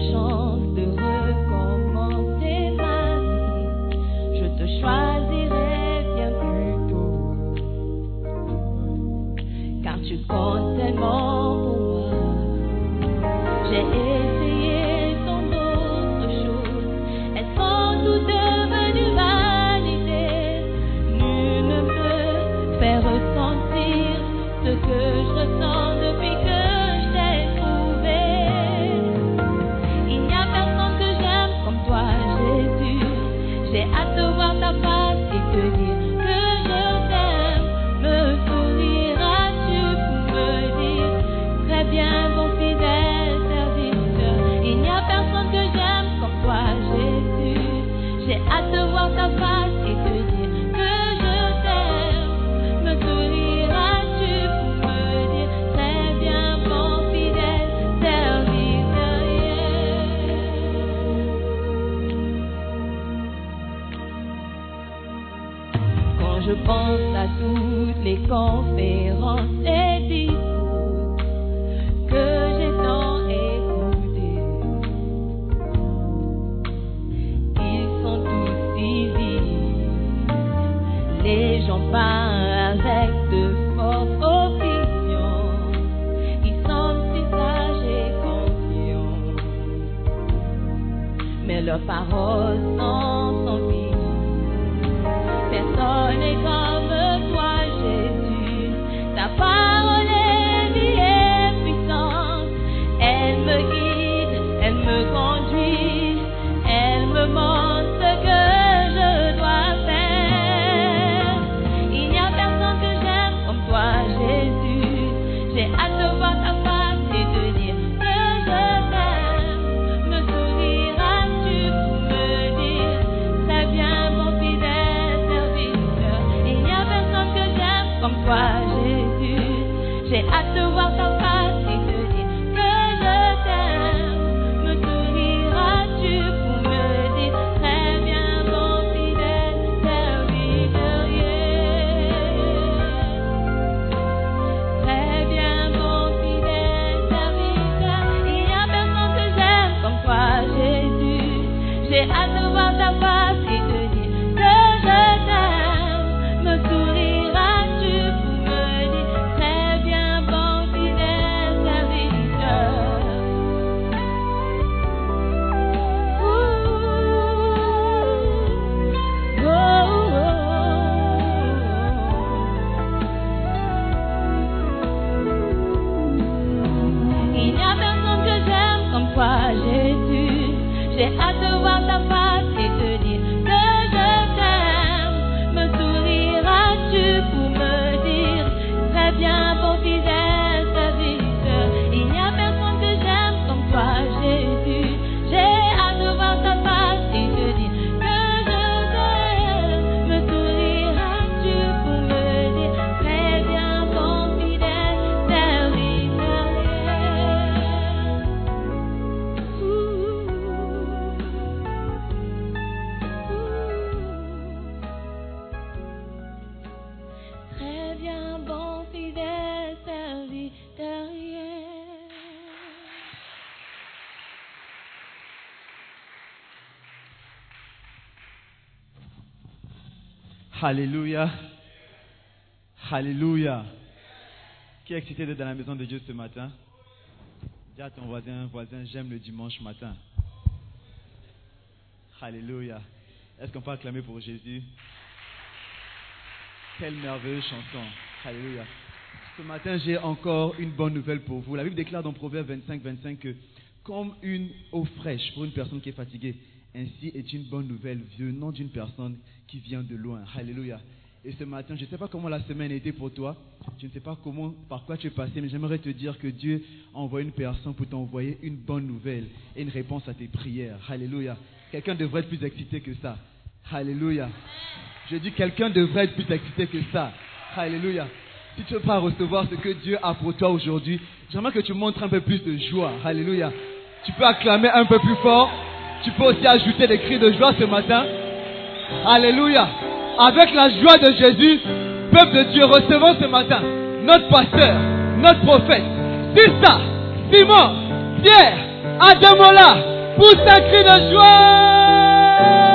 special. conférences et discours que j'ai tant écoutés. Ils sont tous civils, les gens parlent avec de fortes opinions. Ils sont si sages et confiants, mais leurs paroles Alléluia. Alléluia. Qui est excité d'être dans la maison de Dieu ce matin? Dis à ton voisin, voisin, j'aime le dimanche matin. Alléluia. Est-ce qu'on peut acclamer pour Jésus? Quelle merveilleuse chanson. Alléluia. Ce matin, j'ai encore une bonne nouvelle pour vous. La Bible déclare dans Proverbe 25, 25 que comme une eau fraîche pour une personne qui est fatiguée, ainsi est une bonne nouvelle venant d'une personne qui vient de loin. Alléluia. Et ce matin, je ne sais pas comment la semaine a été pour toi. Je ne sais pas comment, par quoi tu es passé, mais j'aimerais te dire que Dieu a envoyé une personne pour t'envoyer une bonne nouvelle et une réponse à tes prières. Alléluia. Quelqu'un devrait être plus excité que ça. Alléluia. Je dis quelqu'un devrait être plus excité que ça. Alléluia. Si tu veux pas recevoir ce que Dieu a pour toi aujourd'hui, j'aimerais que tu montres un peu plus de joie. Alléluia. Tu peux acclamer un peu plus fort. Tu peux aussi ajouter des cris de joie ce matin. Alléluia. Avec la joie de Jésus, peuple de Dieu, recevons ce matin notre pasteur, notre prophète, ça, Simon, Pierre, Adamola, pousse un cri de joie.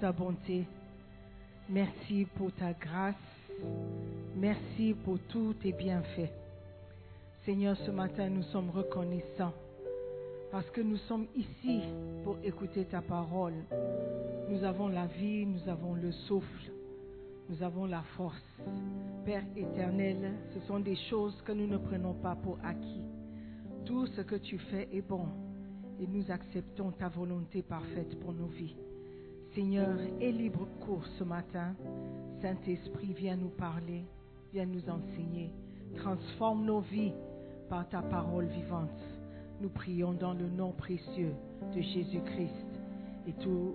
Ta bonté. Merci pour ta grâce. Merci pour tous tes bienfaits. Seigneur, ce matin, nous sommes reconnaissants parce que nous sommes ici pour écouter ta parole. Nous avons la vie, nous avons le souffle, nous avons la force. Père éternel, ce sont des choses que nous ne prenons pas pour acquis. Tout ce que tu fais est bon et nous acceptons ta volonté parfaite pour nos vies. Seigneur, et libre cours ce matin. Saint-Esprit, viens nous parler, viens nous enseigner. Transforme nos vies par ta parole vivante. Nous prions dans le nom précieux de Jésus-Christ. Et tous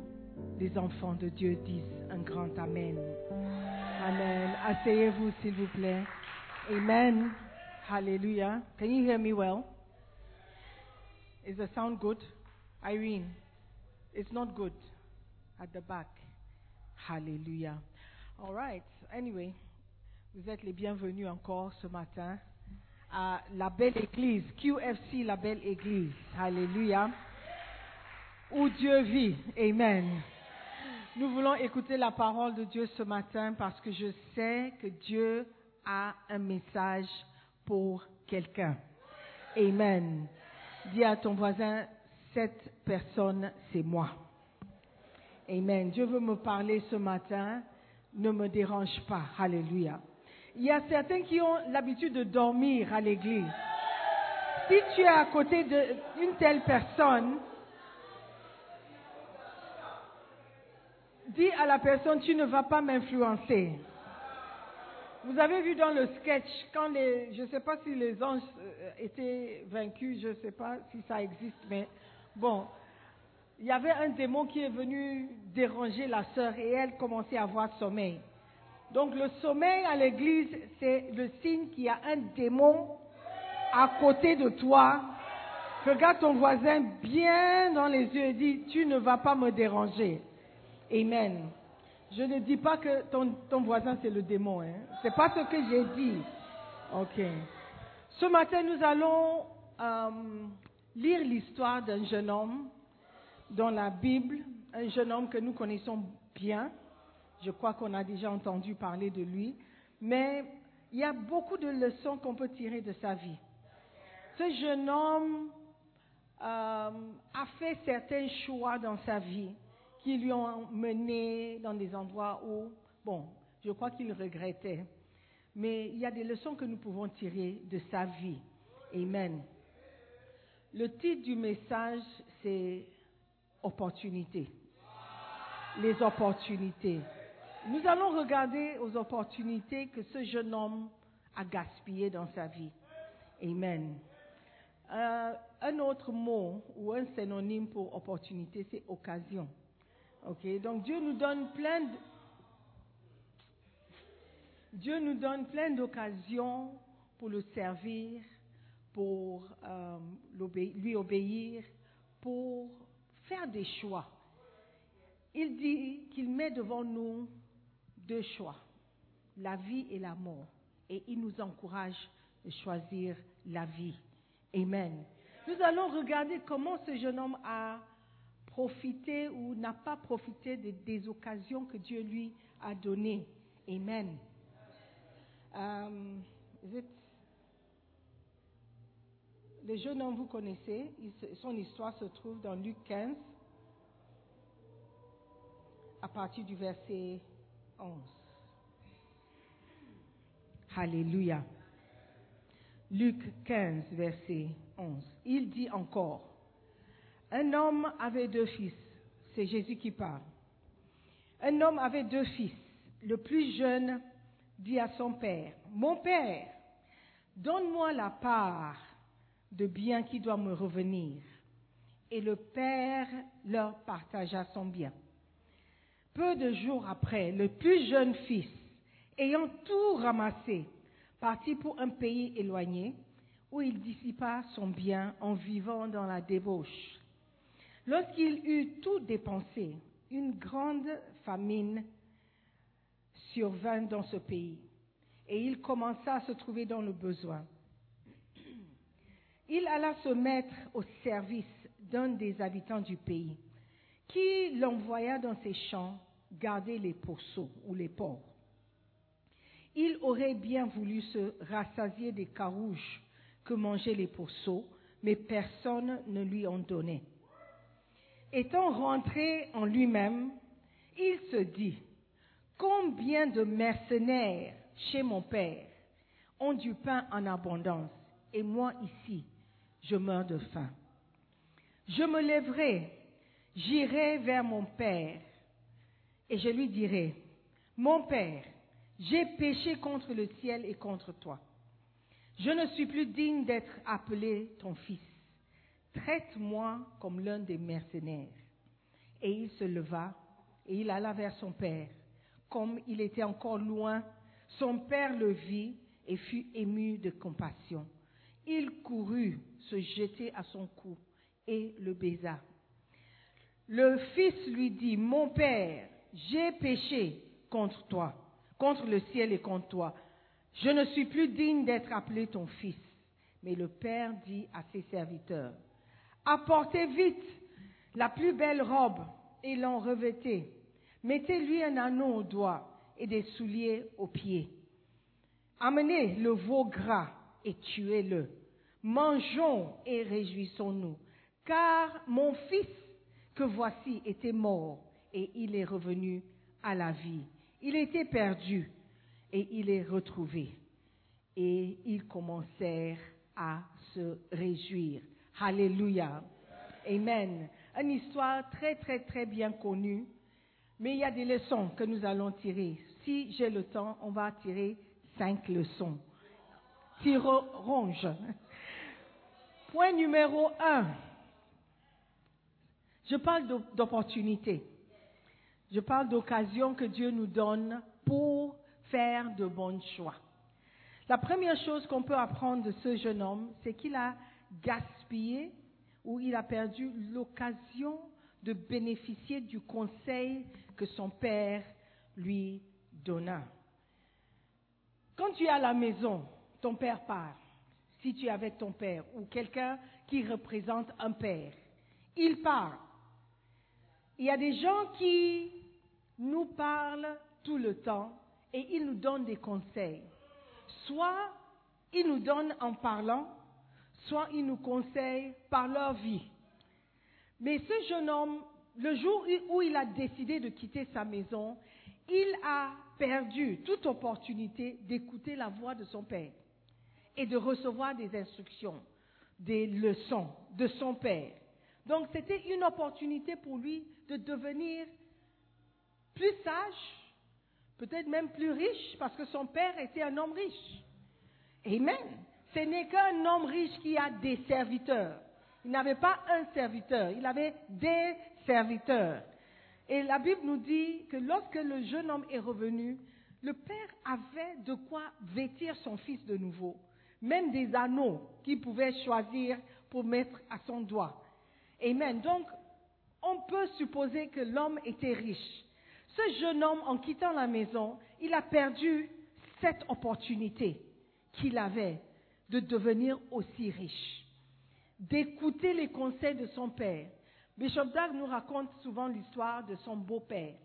les enfants de Dieu disent un grand Amen. Amen. Asseyez-vous, s'il vous plaît. Amen. Hallelujah. Can you hear me well? Is the sound good? Irene, it's not good. at the back. Hallelujah. All right. Anyway, vous êtes les bienvenus encore ce matin à la belle église, QFC, la belle église. Hallelujah. Où Dieu vit. Amen. Nous voulons écouter la parole de Dieu ce matin parce que je sais que Dieu a un message pour quelqu'un. Amen. Dis à ton voisin, cette personne, c'est moi. Amen. Dieu veut me parler ce matin. Ne me dérange pas. Alléluia. Il y a certains qui ont l'habitude de dormir à l'église. Si tu es à côté d'une telle personne, dis à la personne, tu ne vas pas m'influencer. Vous avez vu dans le sketch, quand les, je ne sais pas si les anges euh, étaient vaincus, je ne sais pas si ça existe, mais bon, il y avait un démon qui est venu déranger la sœur et elle commençait à avoir sommeil. Donc le sommeil à l'église, c'est le signe qu'il y a un démon à côté de toi. Regarde ton voisin bien dans les yeux et dis, tu ne vas pas me déranger. Amen. Je ne dis pas que ton, voisin c'est le démon. Hein. Ce n'est pas ce que j'ai dit. Ok. Ce matin, nous allons euh, lire l'histoire d'un jeune homme dans la Bible, un jeune homme que nous connaissons bien. Je crois qu'on a déjà entendu parler de lui. Mais il y a beaucoup de leçons qu'on peut tirer de sa vie. Ce jeune homme euh, a fait certains choix dans sa vie qui lui ont mené dans des endroits où, bon, je crois qu'il regrettait. Mais il y a des leçons que nous pouvons tirer de sa vie. Amen. Le titre du message, c'est opportunité. les opportunités. Nous allons regarder aux opportunités que ce jeune homme a gaspillées dans sa vie. Amen. Euh, un autre mot ou un synonyme pour opportunité, c'est occasion. Ok, donc Dieu nous donne plein de, Dieu nous donne plein d'occasions pour le servir, pour euh, lui obéir, pour faire des choix. Il dit qu'il met devant nous deux choix, la vie et la mort. Et il nous encourage de choisir la vie. Amen. Nous allons regarder comment ce jeune homme a profité ou n'a pas profité des occasions que Dieu lui a données. Amen. Euh, le jeune homme, vous connaissez, son histoire se trouve dans Luc 15, à partir du verset 11. Alléluia. Luc 15, verset 11. Il dit encore, un homme avait deux fils, c'est Jésus qui parle. Un homme avait deux fils. Le plus jeune dit à son père, Mon père, donne-moi la part de bien qui doit me revenir. Et le père leur partagea son bien. Peu de jours après, le plus jeune fils, ayant tout ramassé, partit pour un pays éloigné, où il dissipa son bien en vivant dans la débauche. Lorsqu'il eut tout dépensé, une grande famine survint dans ce pays, et il commença à se trouver dans le besoin. Il alla se mettre au service d'un des habitants du pays, qui l'envoya dans ses champs garder les pourceaux ou les porcs. Il aurait bien voulu se rassasier des carouges que mangeaient les pourceaux, mais personne ne lui en donnait. Étant rentré en lui-même, il se dit, combien de mercenaires chez mon père ont du pain en abondance, et moi ici, je meurs de faim. Je me lèverai, j'irai vers mon père, et je lui dirai, mon père, j'ai péché contre le ciel et contre toi. Je ne suis plus digne d'être appelé ton fils. Traite-moi comme l'un des mercenaires. Et il se leva et il alla vers son père. Comme il était encore loin, son père le vit et fut ému de compassion. Il courut se jeter à son cou et le baisa. Le fils lui dit, Mon père, j'ai péché contre toi, contre le ciel et contre toi. Je ne suis plus digne d'être appelé ton fils. Mais le père dit à ses serviteurs, Apportez vite la plus belle robe et l'en revêtez. Mettez-lui un anneau au doigt et des souliers aux pieds. Amenez le veau gras et tuez-le. Mangeons et réjouissons-nous, car mon fils que voici était mort et il est revenu à la vie. Il était perdu et il est retrouvé. Et ils commencèrent à se réjouir. Alléluia. Amen. Une histoire très, très, très bien connue, mais il y a des leçons que nous allons tirer. Si j'ai le temps, on va tirer cinq leçons. ronge. Point numéro un. Je parle d'opportunité. Je parle d'occasion que Dieu nous donne pour faire de bons choix. La première chose qu'on peut apprendre de ce jeune homme, c'est qu'il a gaspillé ou il a perdu l'occasion de bénéficier du conseil que son père lui donna. Quand tu es à la maison, ton père part. Si tu es avec ton père ou quelqu'un qui représente un père, il part. Il y a des gens qui nous parlent tout le temps et ils nous donnent des conseils. Soit ils nous donnent en parlant, soit ils nous conseillent par leur vie. Mais ce jeune homme, le jour où il a décidé de quitter sa maison, il a perdu toute opportunité d'écouter la voix de son père et de recevoir des instructions, des leçons de son père. Donc c'était une opportunité pour lui de devenir plus sage, peut-être même plus riche, parce que son père était un homme riche. Amen. Ce n'est qu'un homme riche qui a des serviteurs. Il n'avait pas un serviteur, il avait des serviteurs. Et la Bible nous dit que lorsque le jeune homme est revenu, le père avait de quoi vêtir son fils de nouveau, même des anneaux qu'il pouvait choisir pour mettre à son doigt. Amen. Donc, on peut supposer que l'homme était riche. Ce jeune homme, en quittant la maison, il a perdu cette opportunité qu'il avait de devenir aussi riche, d'écouter les conseils de son père. Bishop Dag nous raconte souvent l'histoire de son beau-père.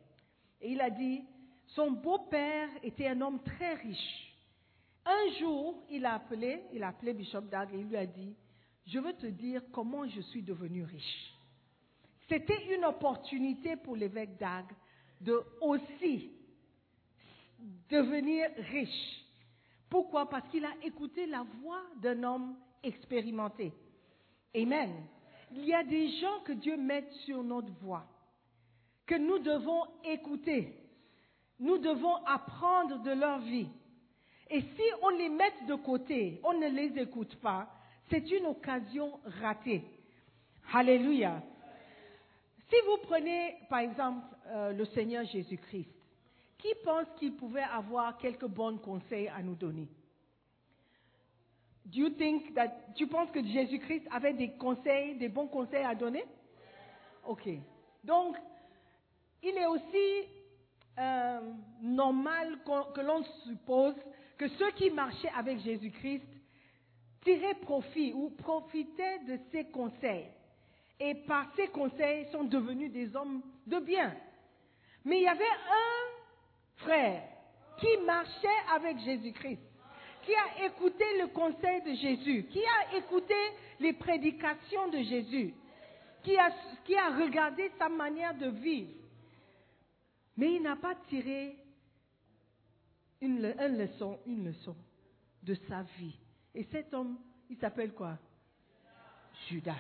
Et il a dit, son beau-père était un homme très riche. Un jour, il a appelé, il a appelé Bishop Dag et il lui a dit, je veux te dire comment je suis devenu riche. C'était une opportunité pour l'évêque Dag de aussi devenir riche. Pourquoi? Parce qu'il a écouté la voix d'un homme expérimenté. Amen. Il y a des gens que Dieu met sur notre voie, que nous devons écouter. Nous devons apprendre de leur vie. Et si on les met de côté, on ne les écoute pas, c'est une occasion ratée. Alléluia. Si vous prenez, par exemple, euh, le Seigneur Jésus-Christ, qui pense qu'il pouvait avoir quelques bons conseils à nous donner? Do you think that, tu penses que Jésus-Christ avait des conseils, des bons conseils à donner? Ok. Donc, il est aussi euh, normal que l'on suppose que ceux qui marchaient avec Jésus-Christ tiraient profit ou profitaient de ses conseils. Et par ses conseils sont devenus des hommes de bien. Mais il y avait un frère qui marchait avec Jésus-Christ, qui a écouté le conseil de Jésus, qui a écouté les prédications de Jésus, qui a, regardé sa manière de vivre. Mais il n'a pas tiré une, leçon, une leçon de sa vie. Et cet homme, il s'appelle quoi? Judas.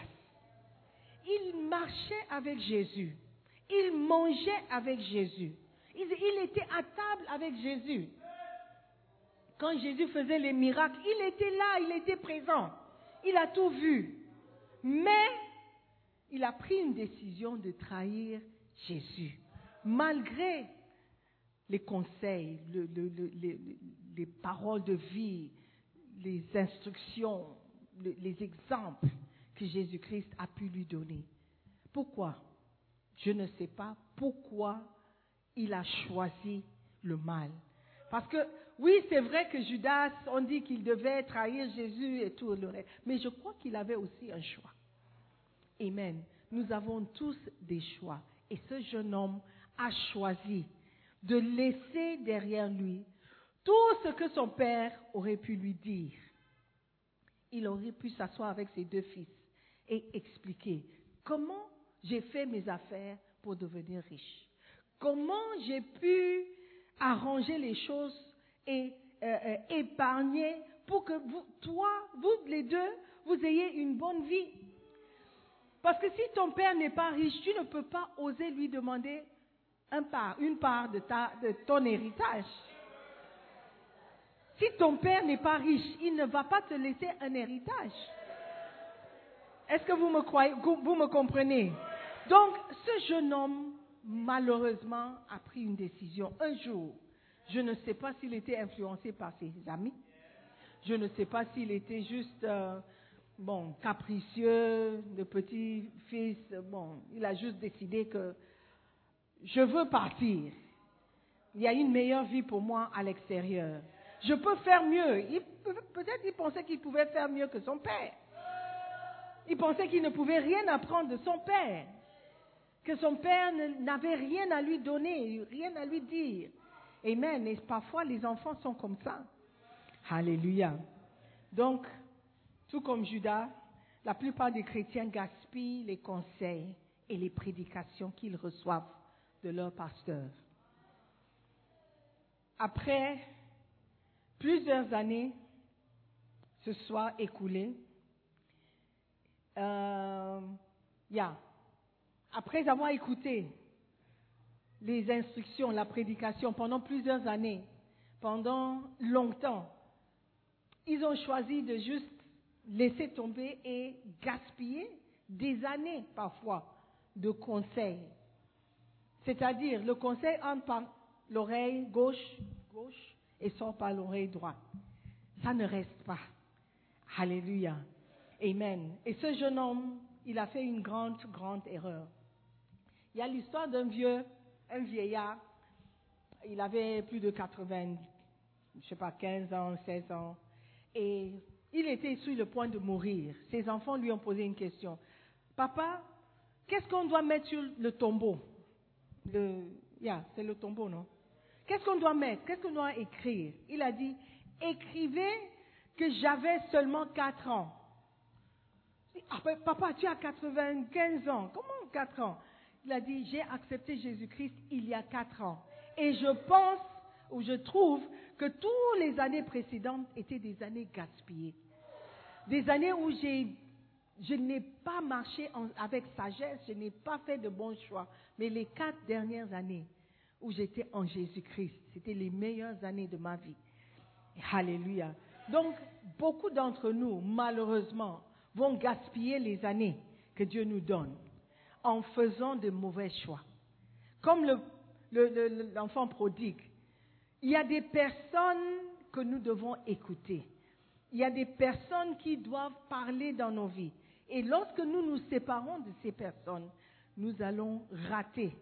Il marchait avec Jésus. Il mangeait avec Jésus. Il, était à table avec Jésus. Quand Jésus faisait les miracles, il était là, il était présent. Il a tout vu. Mais il a pris une décision de trahir Jésus malgré les conseils, les, paroles de vie, les instructions, les exemples que Jésus-Christ a pu lui donner. Pourquoi? Je ne sais pas pourquoi il a choisi le mal. Parce que oui, c'est vrai que Judas, on dit qu'il devait trahir Jésus et tout le reste, mais je crois qu'il avait aussi un choix. Amen. Nous avons tous des choix. Et ce jeune homme a choisi de laisser derrière lui tout ce que son père aurait pu lui dire. Il aurait pu s'asseoir avec ses deux fils et expliquer comment j'ai fait mes affaires pour devenir riche. Comment j'ai pu arranger les choses et euh, euh, épargner pour que vous, toi, vous les deux, vous ayez une bonne vie? Parce que si ton père n'est pas riche, tu ne peux pas oser lui demander un part, une part de, ta, de ton héritage. Si ton père n'est pas riche, il ne va pas te laisser un héritage. Est-ce que vous me croyez, vous me comprenez? Donc, ce jeune homme, malheureusement, a pris une décision. Un jour, je ne sais pas s'il était influencé par ses amis. Je ne sais pas s'il était juste, euh, bon, capricieux, de petit-fils. Bon, il a juste décidé que je veux partir. Il y a une meilleure vie pour moi à l'extérieur. Je peux faire mieux. Peut-être il pensait qu'il pouvait faire mieux que son père. Il pensait qu'il ne pouvait rien apprendre de son père. Que son père n'avait rien à lui donner, rien à lui dire. Amen. Et parfois les enfants sont comme ça. Alléluia. Donc, tout comme Judas, la plupart des chrétiens gaspillent les conseils et les prédications qu'ils reçoivent de leur pasteur. Après plusieurs années se soient écoulées, euh, après avoir écouté les instructions, la prédication pendant plusieurs années, pendant longtemps. Ils ont choisi de juste laisser tomber et gaspiller des années parfois de conseils. C'est-à-dire, le conseil entre par l'oreille gauche, gauche et sort par l'oreille droite. Ça ne reste pas. Alléluia. Amen. Et ce jeune homme, il a fait une grande, grande erreur. Il y a l'histoire d'un vieux, un vieillard. Il avait plus de 80, je sais pas, 15 ans, 16 ans. Et il était sur le point de mourir. Ses enfants lui ont posé une question. Papa, qu'est-ce qu'on doit mettre sur le tombeau? Le, C'est le tombeau, non? Qu'est-ce qu'on doit mettre? Qu'est-ce qu'on doit écrire? Il a dit, écrivez que j'avais seulement 4 ans. Ah, ben, papa, tu as 95 ans. Comment 4 ans? Il a dit, j'ai accepté Jésus-Christ il y a 4 ans. Et je pense, ou je trouve, que toutes les années précédentes étaient des années gaspillées. Des années où je n'ai pas marché avec sagesse, je n'ai pas fait de bons choix. Mais les quatre dernières années où j'étais en Jésus-Christ, c'était les meilleures années de ma vie. Alléluia. Donc, beaucoup d'entre nous, malheureusement, vont gaspiller les années que Dieu nous donne en faisant de mauvais choix. Comme l'enfant prodigue, il y a des personnes que nous devons écouter. Il y a des personnes qui doivent parler dans nos vies. Et lorsque nous nous séparons de ces personnes, nous allons rater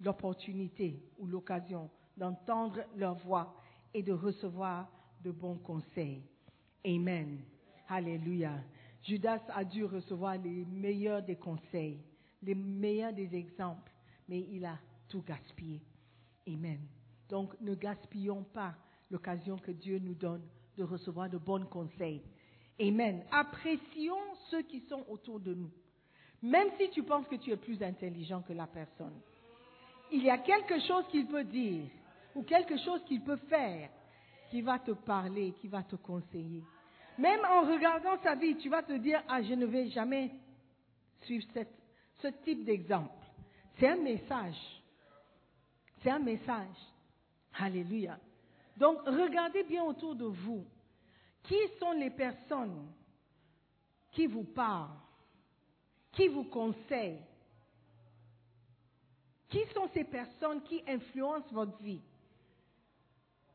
l'opportunité ou l'occasion d'entendre leur voix et de recevoir de bons conseils. Amen. Alléluia. Judas a dû recevoir les meilleurs des conseils, les meilleurs des exemples, mais il a tout gaspillé. Amen. Donc ne gaspillons pas l'occasion que Dieu nous donne de recevoir de bons conseils. Amen. Apprécions ceux qui sont autour de nous. Même si tu penses que tu es plus intelligent que la personne. Il y a quelque chose qu'il peut dire ou quelque chose qu'il peut faire qui va te parler, qui va te conseiller. Même en regardant sa vie, tu vas te dire, ah, je ne vais jamais suivre type d'exemple. C'est un message. C'est un message. Alléluia. Donc, regardez bien autour de vous. Qui sont les personnes qui vous parlent, qui vous conseillent? Qui sont ces personnes qui influencent votre vie?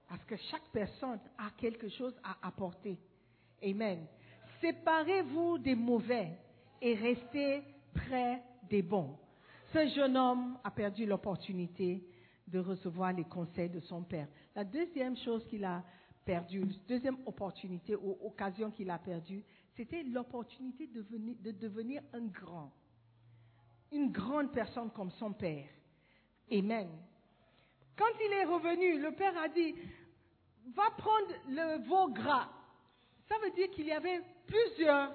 Parce que chaque personne a quelque chose à apporter. Amen. Séparez-vous des mauvais et restez près des bons. Ce jeune homme a perdu l'opportunité de recevoir les conseils de son père. La deuxième chose qu'il a perdue, deuxième opportunité ou occasion qu'il a perdue, c'était l'opportunité de, de devenir un grand, une grande personne comme son père. Amen. Quand il est revenu, le père a dit, va prendre le veau gras. Ça veut dire qu'il y avait plusieurs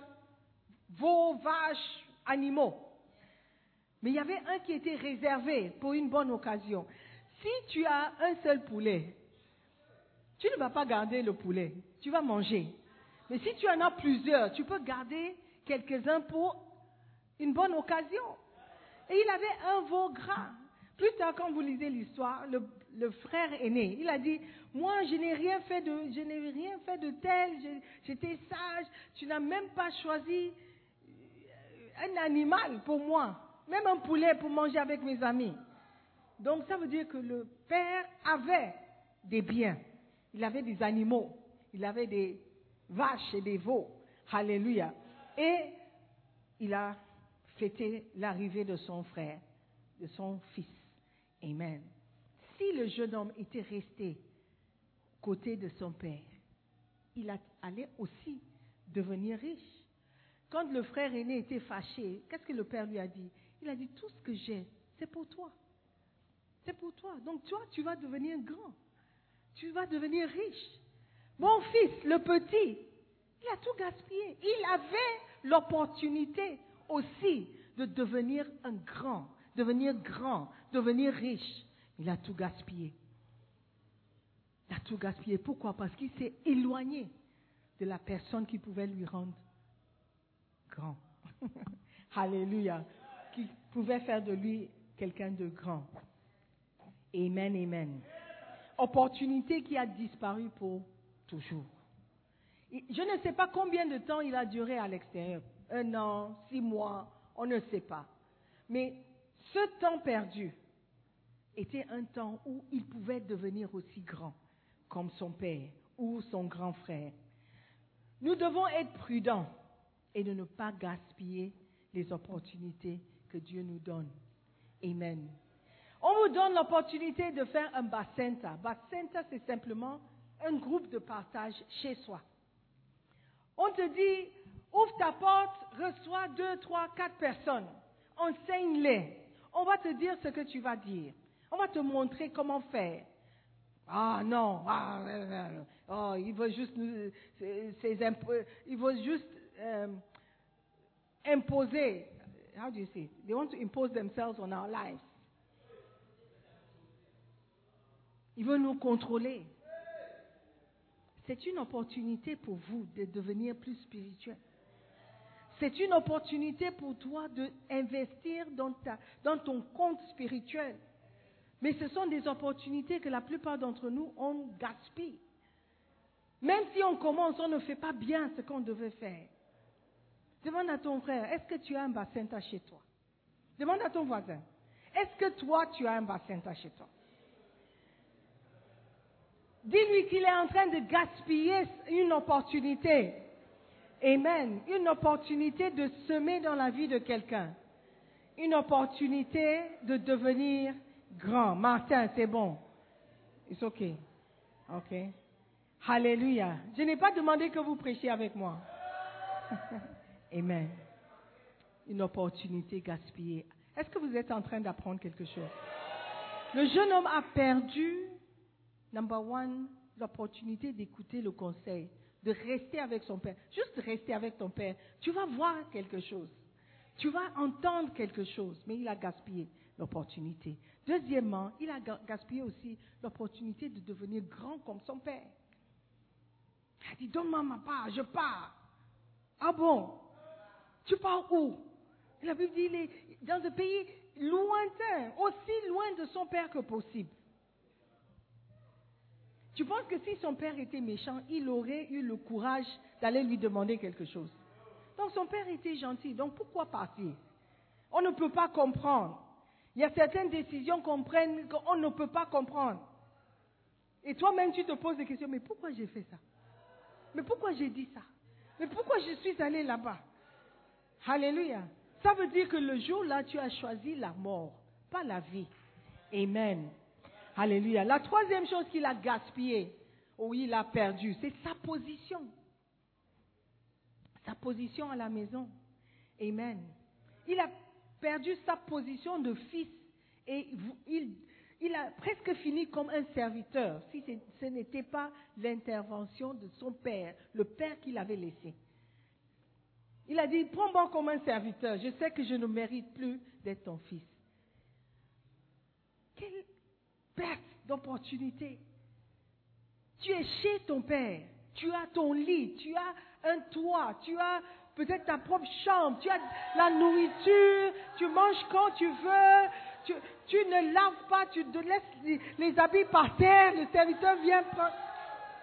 veaux, vaches, animaux. Mais il y avait un qui était réservé pour une bonne occasion. Si tu as un seul poulet, tu ne vas pas garder le poulet, tu vas manger. Mais si tu en as plusieurs, tu peux garder quelques-uns pour une bonne occasion. Et il avait un veau gras. Plus tard, quand vous lisez l'histoire, le, frère aîné, il a dit, moi, je n'ai rien fait de, je n'ai rien fait de tel, j'étais sage, tu n'as même pas choisi un animal pour moi, même un poulet pour manger avec mes amis. Donc ça veut dire que le père avait des biens. Il avait des animaux. Il avait des vaches et des veaux. Alléluia. Et il a fêté l'arrivée de son frère, de son fils. Amen. Si le jeune homme était resté côté de son père, il allait aussi devenir riche. Quand le frère aîné était fâché, qu'est-ce que le père lui a dit? Il a dit, tout ce que j'ai, c'est pour toi. C'est pour toi. Donc toi, tu vas devenir grand. Tu vas devenir riche. Mon fils, le petit, il a tout gaspillé. Il avait l'opportunité aussi de devenir un grand, devenir grand, devenir riche. Il a tout gaspillé. Il a tout gaspillé. Pourquoi? Parce qu'il s'est éloigné de la personne qui pouvait lui rendre grand. Alléluia. Pouvait faire de lui quelqu'un de grand. Amen, amen. Opportunité qui a disparu pour toujours. Je ne sais pas combien de temps il a duré à l'extérieur. Un an, six mois, on ne sait pas. Mais ce temps perdu était un temps où il pouvait devenir aussi grand comme son père ou son grand frère. Nous devons être prudents et de ne pas gaspiller les opportunités Dieu nous donne. Amen. On vous donne l'opportunité de faire un Bacenta. Bacenta, c'est simplement un groupe de partage chez soi. On te dit, ouvre ta porte, reçois deux, trois, quatre personnes. Enseigne-les. On va te dire ce que tu vas dire. On va te montrer comment faire. Ah non, ah, euh, euh, oh, il veut juste, impo- il veut juste euh, imposer. How do you say? They want to impose themselves on our lives. Il veut nous contrôler. C'est une opportunité pour vous de devenir plus spirituel. C'est une opportunité pour toi d'investir dans, dans ton compte spirituel. Mais ce sont des opportunités que la plupart d'entre nous, on gaspille. Même si on commence, on ne fait pas bien ce qu'on devait faire. Demande à ton frère, est-ce que tu as un bassin chez toi? Demande à ton voisin, est-ce que toi, tu as un bassin chez toi? Dis-lui qu'il est en train de gaspiller une opportunité. Amen. Une opportunité de semer dans la vie de quelqu'un. Une opportunité de devenir grand. Martin, c'est bon. It's okay. OK. Alléluia. Je n'ai pas demandé que vous prêchiez avec moi. Amen. Une opportunité gaspillée. Est-ce que vous êtes en train d'apprendre quelque chose? Le jeune homme a perdu, number one, l'opportunité d'écouter le conseil, de rester avec son père. Juste rester avec ton père. Tu vas voir quelque chose. Tu vas entendre quelque chose. Mais il a gaspillé l'opportunité. Deuxièmement, il a ga- gaspillé aussi l'opportunité de devenir grand comme son père. Il a dit, donne-moi ma part, je pars. Ah bon? Tu pars où? La Bible dit, il est dans un pays lointain, aussi loin de son père que possible. Tu penses que si son père était méchant, il aurait eu le courage d'aller lui demander quelque chose? Donc son père était gentil, donc pourquoi partir? On ne peut pas comprendre. Il y a certaines décisions qu'on prenne qu'on ne peut pas comprendre. Et toi-même, tu te poses des questions, mais pourquoi j'ai fait ça? Mais pourquoi j'ai dit ça? Mais pourquoi je suis allé là-bas? Alléluia. Ça veut dire que le jour-là, tu as choisi la mort, pas la vie. Amen. Alléluia. La troisième chose qu'il a gaspillée, ou il a perdu, c'est sa position. Sa position à la maison. Amen. Il a perdu sa position de fils et il, il a presque fini comme un serviteur si ce n'était pas l'intervention de son père, le père qu'il avait laissé. Il a dit, prends-moi comme un serviteur, je sais que je ne mérite plus d'être ton fils. Quelle perte d'opportunité. Tu es chez ton père, tu as ton lit, tu as un toit, tu as peut-être ta propre chambre, tu as la nourriture, tu manges quand tu veux, tu, ne laves pas, tu laisses les, les habits par terre, le serviteur vient prendre.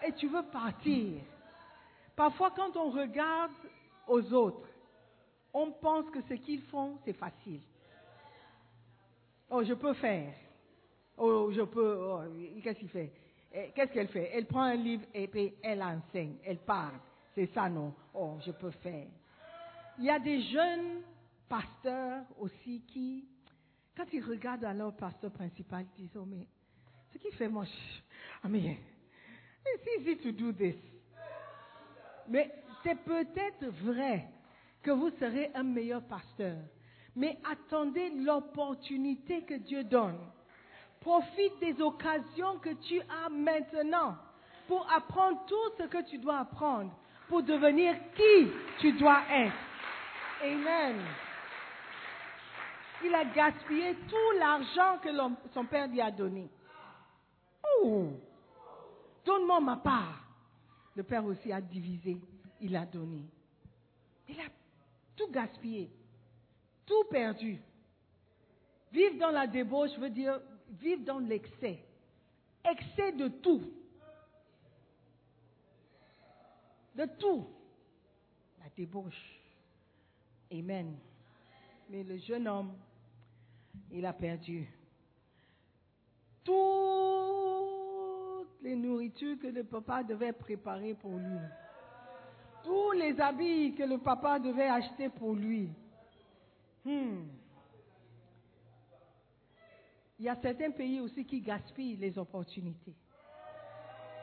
Et tu veux partir. Parfois, quand on regarde aux autres, on pense que ce qu'ils font, c'est facile. Oh, je peux faire. Oh, je peux. oh, Qu'est-ce qu'il fait? Eh, Qu'est-ce qu'elle fait? Elle prend un livre et puis elle enseigne, elle parle. C'est ça, non? Oh, je peux faire. Il y a des jeunes pasteurs aussi qui, quand ils regardent à leur pasteur principal, ils disent Oh, mais ce qu'il fait, moi, je- ah, mais it's easy to do this. Mais c'est peut-être vrai que vous serez un meilleur pasteur. Mais attendez l'opportunité que Dieu donne. Profite des occasions que tu as maintenant pour apprendre tout ce que tu dois apprendre, pour devenir qui tu dois être. Amen. Il a gaspillé tout l'argent que son père lui a donné. Oh, donne-moi ma part. Le père aussi a divisé, il a donné. Il a tout gaspillé, tout perdu. Vivre dans la débauche veut dire vivent dans l'excès. Excès de tout. De tout. La débauche. Amen. Mais le jeune homme, il a perdu toutes les nourritures que le papa devait préparer pour lui. Tous les habits que le papa devait acheter pour lui. Hmm. Il y a certains pays aussi qui gaspillent les opportunités.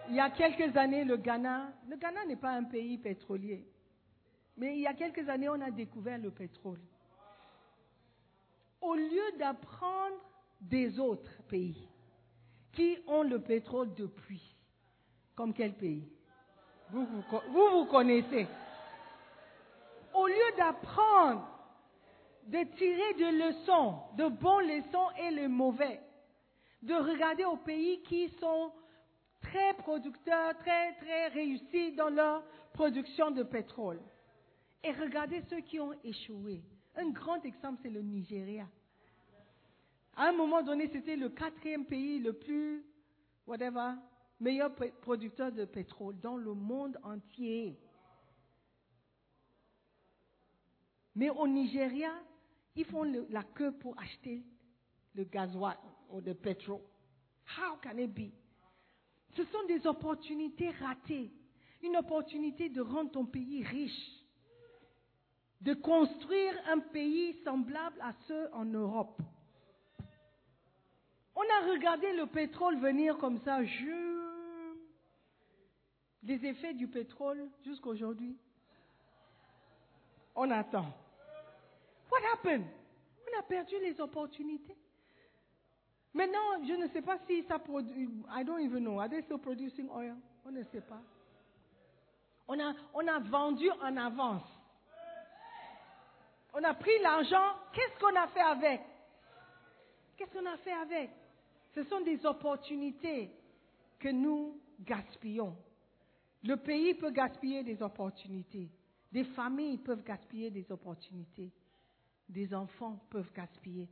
Il y a quelques années, le Ghana, le Ghana n'est pas un pays pétrolier, mais il y a quelques années, on a découvert le pétrole. Au lieu d'apprendre des autres pays qui ont le pétrole depuis, comme quel pays? Vous vous, vous, vous connaissez. Au lieu d'apprendre de tirer des leçons, de bonnes leçons et les mauvais, de regarder aux pays qui sont très producteurs, très, très réussis dans leur production de pétrole. Et regarder ceux qui ont échoué. Un grand exemple, c'est le Nigeria. À un moment donné, c'était le quatrième pays le plus, whatever, meilleur producteur de pétrole dans le monde entier. Mais au Nigeria, ils font la queue pour acheter le gasoil ou le pétrole. How can it be? Ce sont des opportunités ratées. Une opportunité de rendre ton pays riche. De construire un pays semblable à ceux en Europe. A regardé le pétrole venir comme ça. Je... Les effets du pétrole jusqu'aujourd'hui. On attend. What happened? On a perdu les opportunités. Maintenant, je ne sais pas si ça produit. I don't even know. Are they still producing oil? On ne sait pas. On a, on a vendu en avance. On a pris l'argent. Qu'est-ce qu'on a fait avec? Qu'est-ce qu'on a fait avec? Ce sont des opportunités que nous gaspillons. Le pays peut gaspiller des opportunités. Des familles peuvent gaspiller des opportunités. Des enfants peuvent gaspiller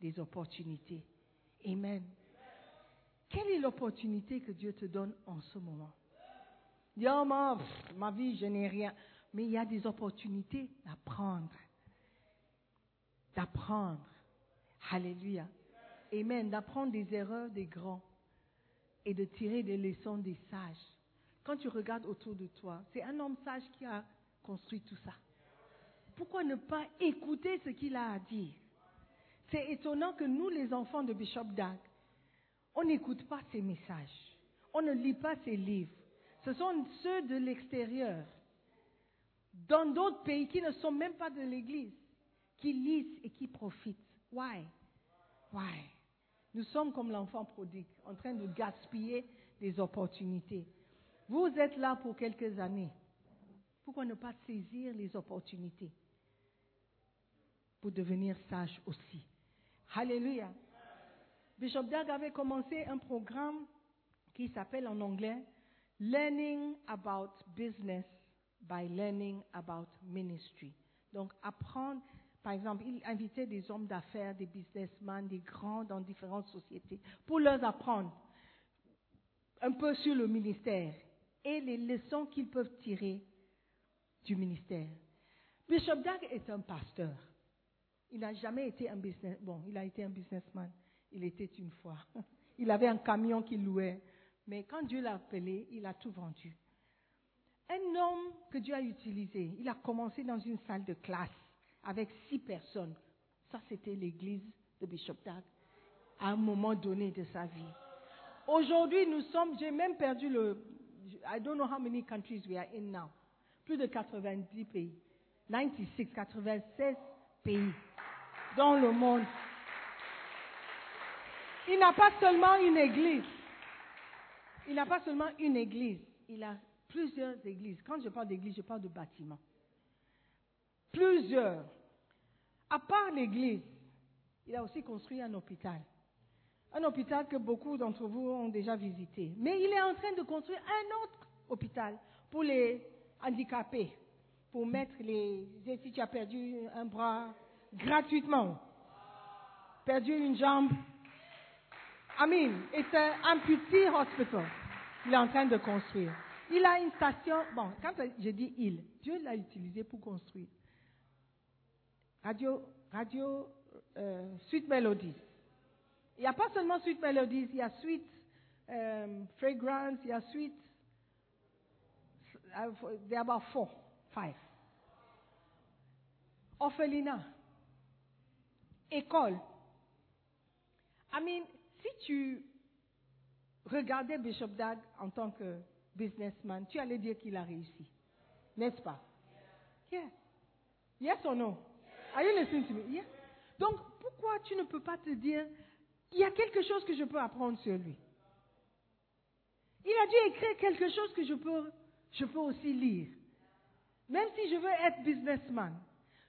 des opportunités. Amen. Quelle est l'opportunité que Dieu te donne en ce moment? Dis-moi, ma, ma vie, je n'ai rien. Mais il y a des opportunités d'apprendre. D'apprendre. Alléluia. Amen. D'apprendre des erreurs des grands et de tirer des leçons des sages. Quand tu regardes autour de toi, c'est un homme sage qui a construit tout ça. Pourquoi ne pas écouter ce qu'il a à dire? C'est étonnant que nous, les enfants de Bishop Dag, on n'écoute pas ses messages. On ne lit pas ses livres. Ce sont ceux de l'extérieur, dans d'autres pays qui ne sont même pas de l'Église, qui lisent et qui profitent. Why? Why? Nous sommes comme l'enfant prodigue, en train de gaspiller des opportunités. Vous êtes là pour quelques années. Pourquoi ne pas saisir les opportunités pour devenir sage aussi? Alléluia. Bishop Dag avait commencé un programme qui s'appelle en anglais Learning about Business by Learning about Ministry. Donc, apprendre, par exemple, il invitait des hommes d'affaires, des businessmen, des grands dans différentes sociétés pour leur apprendre un peu sur le ministère et les leçons qu'ils peuvent tirer du ministère. Bishop Dag est un pasteur. Il n'a jamais été un business. Bon, il a été un businessman. Il était une fois. Il avait un camion qu'il louait. Mais quand Dieu l'a appelé, il a tout vendu. Un homme que Dieu a utilisé, il a commencé dans une salle de classe avec six personnes. Ça, c'était l'église de Bishop Dag à un moment donné de sa vie. Aujourd'hui, nous sommes, j'ai même perdu le, I don't know how many countries we are in now. Plus de 90 pays. 96, 96 pays dans le monde. Il n'a pas seulement une église. Il n'a pas seulement une église. Il a plusieurs églises. Quand je parle d'église, je parle de bâtiments. Plusieurs. À part l'église, il a aussi construit un hôpital. Un hôpital que beaucoup d'entre vous ont déjà visité. Mais il est en train de construire un autre hôpital pour les handicapés. Pour mettre les. Si tu as perdu un bras gratuitement, perdu une jambe, I mean, it's an amputee hospital. Il est en train de construire. Il a une station. Bon, quand je dis il, Dieu l'a utilisé pour construire. Radio, radio, euh, Sweet Melodies. Il n'y a pas seulement Sweet Melodies, il y a Sweet euh, Fragrance, il y a Sweet. Uh, there are about four, five. Orphelinat. École. I mean, si tu regardais Bishop Dag en tant que businessman, tu allais dire qu'il a réussi. N'est-ce pas? Yeah. Yes or no? Are you listening to me? Yeah. Donc, pourquoi tu ne peux pas te dire, il y a quelque chose que je peux apprendre sur lui? Il a dû écrire quelque chose que je peux, je peux aussi lire. Même si je veux être businessman,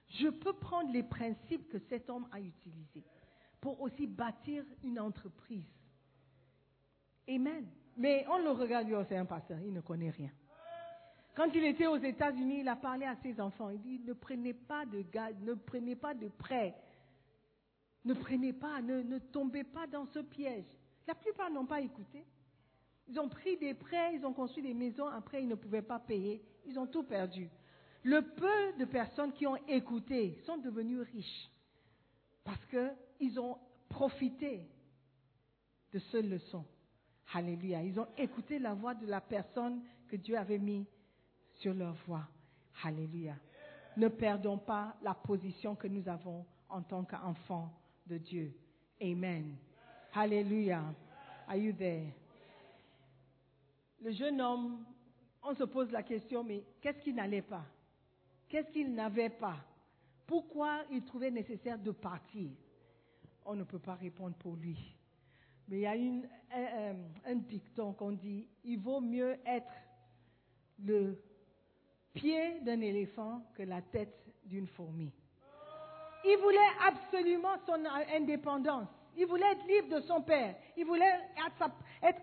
je peux prendre les principes que cet homme a utilisés pour aussi bâtir une entreprise. Amen. Mais on le regarde, c'est un pasteur, il ne connaît rien. Quand il était aux États-Unis, il a parlé à ses enfants. Il dit ne prenez pas de garde, ne prenez pas de prêt, ne prenez pas, ne, ne tombez pas dans ce piège. La plupart n'ont pas écouté. Ils ont pris des prêts, ils ont construit des maisons, après ils ne pouvaient pas payer, ils ont tout perdu. Le peu de personnes qui ont écouté sont devenues riches parce qu'ils ont profité de ce leçon. Alléluia. Ils ont écouté la voix de la personne que Dieu avait mis sur leur voie. Alléluia. Ne perdons pas la position que nous avons en tant qu'enfants de Dieu. Amen. Alléluia. Are you there? Le jeune homme, on se pose la question, mais qu'est-ce qui n'allait pas? Qu'est-ce qu'il n'avait pas? Pourquoi il trouvait nécessaire de partir? On ne peut pas répondre pour lui. Mais il y a un, un dicton qu'on dit, il vaut mieux être le pied d'un éléphant que la tête d'une fourmi. Il voulait absolument son indépendance. Il voulait être libre de son père. Il voulait être,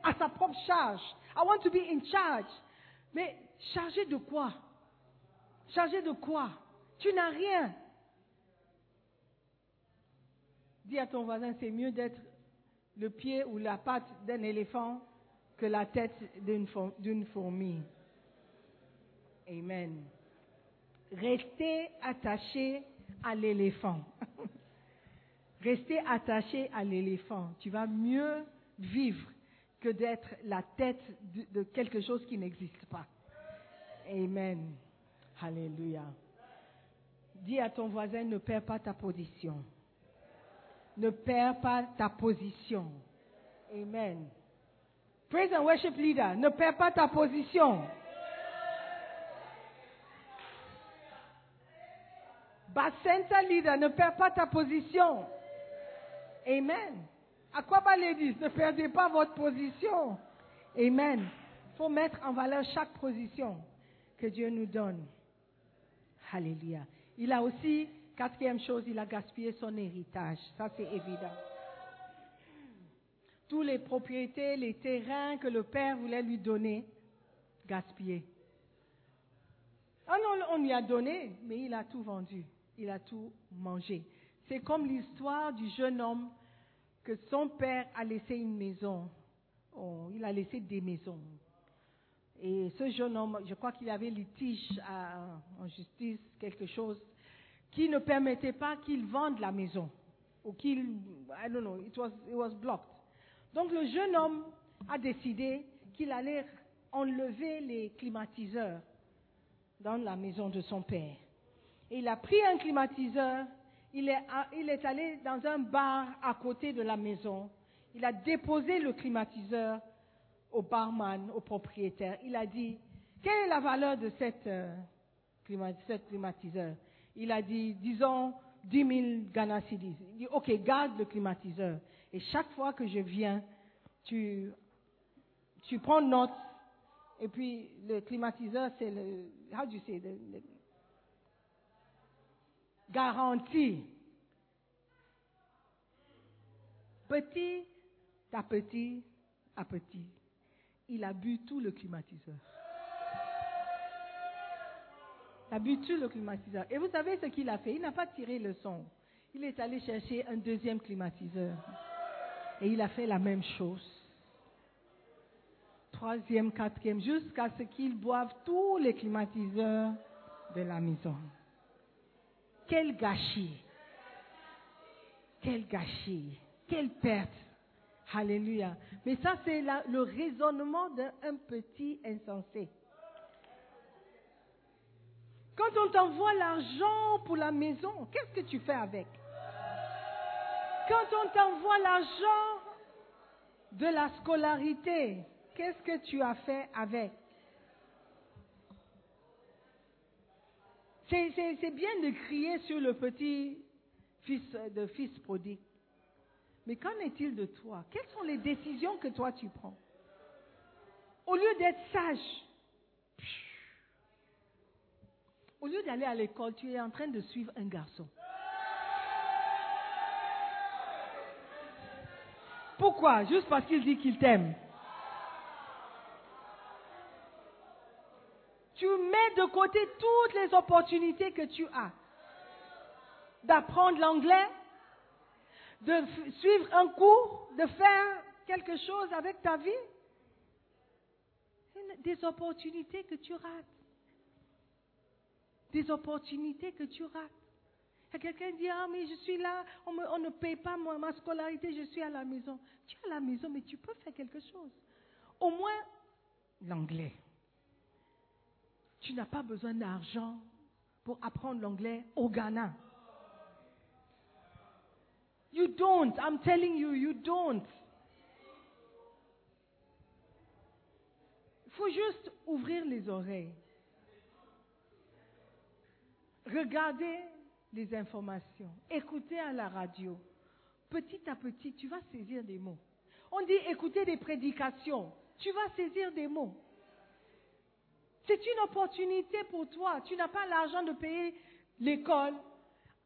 à sa propre charge. I want to be in charge. Mais chargé de quoi? Chargé de quoi? Tu n'as rien. Dis à ton voisin, c'est mieux d'être le pied ou la patte d'un éléphant que la tête d'une fourmi. Amen. Restez attaché à l'éléphant. Restez attaché à l'éléphant. Tu vas mieux vivre que d'être la tête de, de quelque chose qui n'existe pas. Amen. Alléluia. Dis à ton voisin, ne perds pas ta position. Ne perds pas ta position. Amen. Praise and worship leader, ne perds pas ta position. Bacenta leader, ne perds pas ta position. Amen. À quoi ladies, ne perdez pas votre position. Amen. Il faut mettre en valeur chaque position que Dieu nous donne. Alléluia. Il a aussi, quatrième chose, il a gaspillé son héritage. Ça, c'est évident. Tous les propriétés, les terrains que le Père voulait lui donner, gaspillé. Ah non, on lui a donné, mais il a tout vendu. Il a tout mangé. C'est comme l'histoire du jeune homme que son père a laissé une maison. Oh, il a laissé des maisons. Et ce jeune homme, je crois qu'il avait litige en justice, quelque chose, qui ne permettait pas qu'il vende la maison. Ou qu'il, I don't know, it was, it was blocked. Donc le jeune homme a décidé qu'il allait enlever les climatiseurs dans la maison de son père. Il a pris un climatiseur, il est, allé dans un bar à côté de la maison, il a déposé le climatiseur au barman, au propriétaire. Il a dit, quelle est la valeur de cette, euh, climatiseur? Il a dit, disons, 10 000 Ghana cedis. Il dit, ok, garde le climatiseur. Et chaque fois que je viens, tu, prends note. Et puis, le climatiseur, c'est le, how do you say, garantie. Petit à petit à petit, il a bu tout le climatiseur. Il a bu tout le climatiseur. Et vous savez ce qu'il a fait? Il n'a pas tiré le son. Il est allé chercher un deuxième climatiseur. Et il a fait la même chose. Troisième, quatrième, jusqu'à ce qu'ils boivent tous les climatiseurs de la maison. Quel gâchis. Quel gâchis. Quelle perte. Alléluia. Mais ça, c'est le raisonnement d'un petit insensé. Quand on t'envoie l'argent pour la maison, qu'est-ce que tu fais avec? Quand on t'envoie l'argent de la scolarité, qu'est-ce que tu as fait avec? C'est bien de crier sur le petit fils de fils prodigue. Mais qu'en est-il de toi? Quelles sont les décisions que toi tu prends? Au lieu d'être sage, au lieu d'aller à l'école, tu es en train de suivre un garçon. Pourquoi? Juste parce qu'il dit qu'il t'aime. Mets de côté toutes les opportunités que tu as d'apprendre l'anglais, de suivre un cours, de faire quelque chose avec ta vie. Des opportunités que tu rates. Des opportunités que tu rates. Et quelqu'un dit, ah mais je suis là, on, ne paye pas ma scolarité, je suis à la maison. Tu es à la maison, mais tu peux faire quelque chose. Au moins l'anglais. Tu n'as pas besoin d'argent pour apprendre l'anglais au Ghana. You don't. I'm telling you, you don't. Il faut juste ouvrir les oreilles. Regardez les informations. Écoutez à la radio. Petit à petit, tu vas saisir des mots. On dit écouter des prédications. Tu vas saisir des mots. C'est une opportunité pour toi. Tu n'as pas l'argent de payer l'école.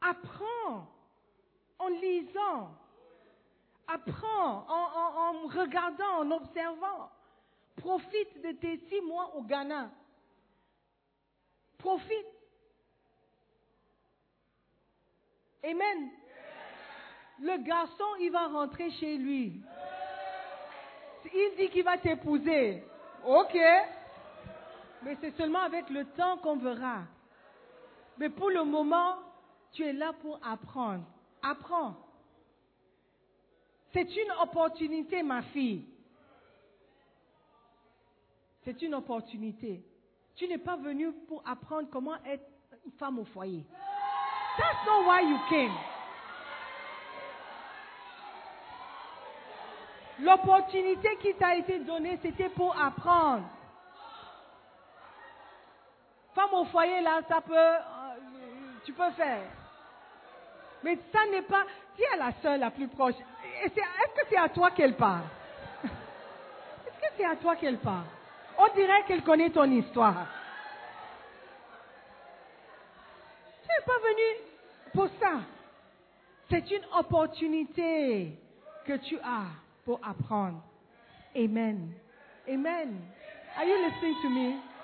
Apprends en lisant. Apprends en, regardant, en observant. Profite de tes six mois au Ghana. Profite. Amen. Le garçon, il va rentrer chez lui. Il dit qu'il va t'épouser. Ok. Mais c'est seulement avec le temps qu'on verra. Mais pour le moment, tu es là pour apprendre. Apprends. C'est une opportunité, ma fille. C'est une opportunité. Tu n'es pas venu pour apprendre comment être une femme au foyer. That's not why you came. L'opportunité qui t'a été donnée, c'était pour apprendre. Femme au foyer, là, ça peut, euh, tu peux faire. Mais ça n'est pas, qui est la seule la plus proche? Est-ce que c'est à toi qu'elle parle? Est-ce que c'est à toi qu'elle parle? On dirait qu'elle connaît ton histoire. Tu n'es pas venu pour ça. C'est une opportunité que tu as pour apprendre. Amen. Amen. Are you listening to me?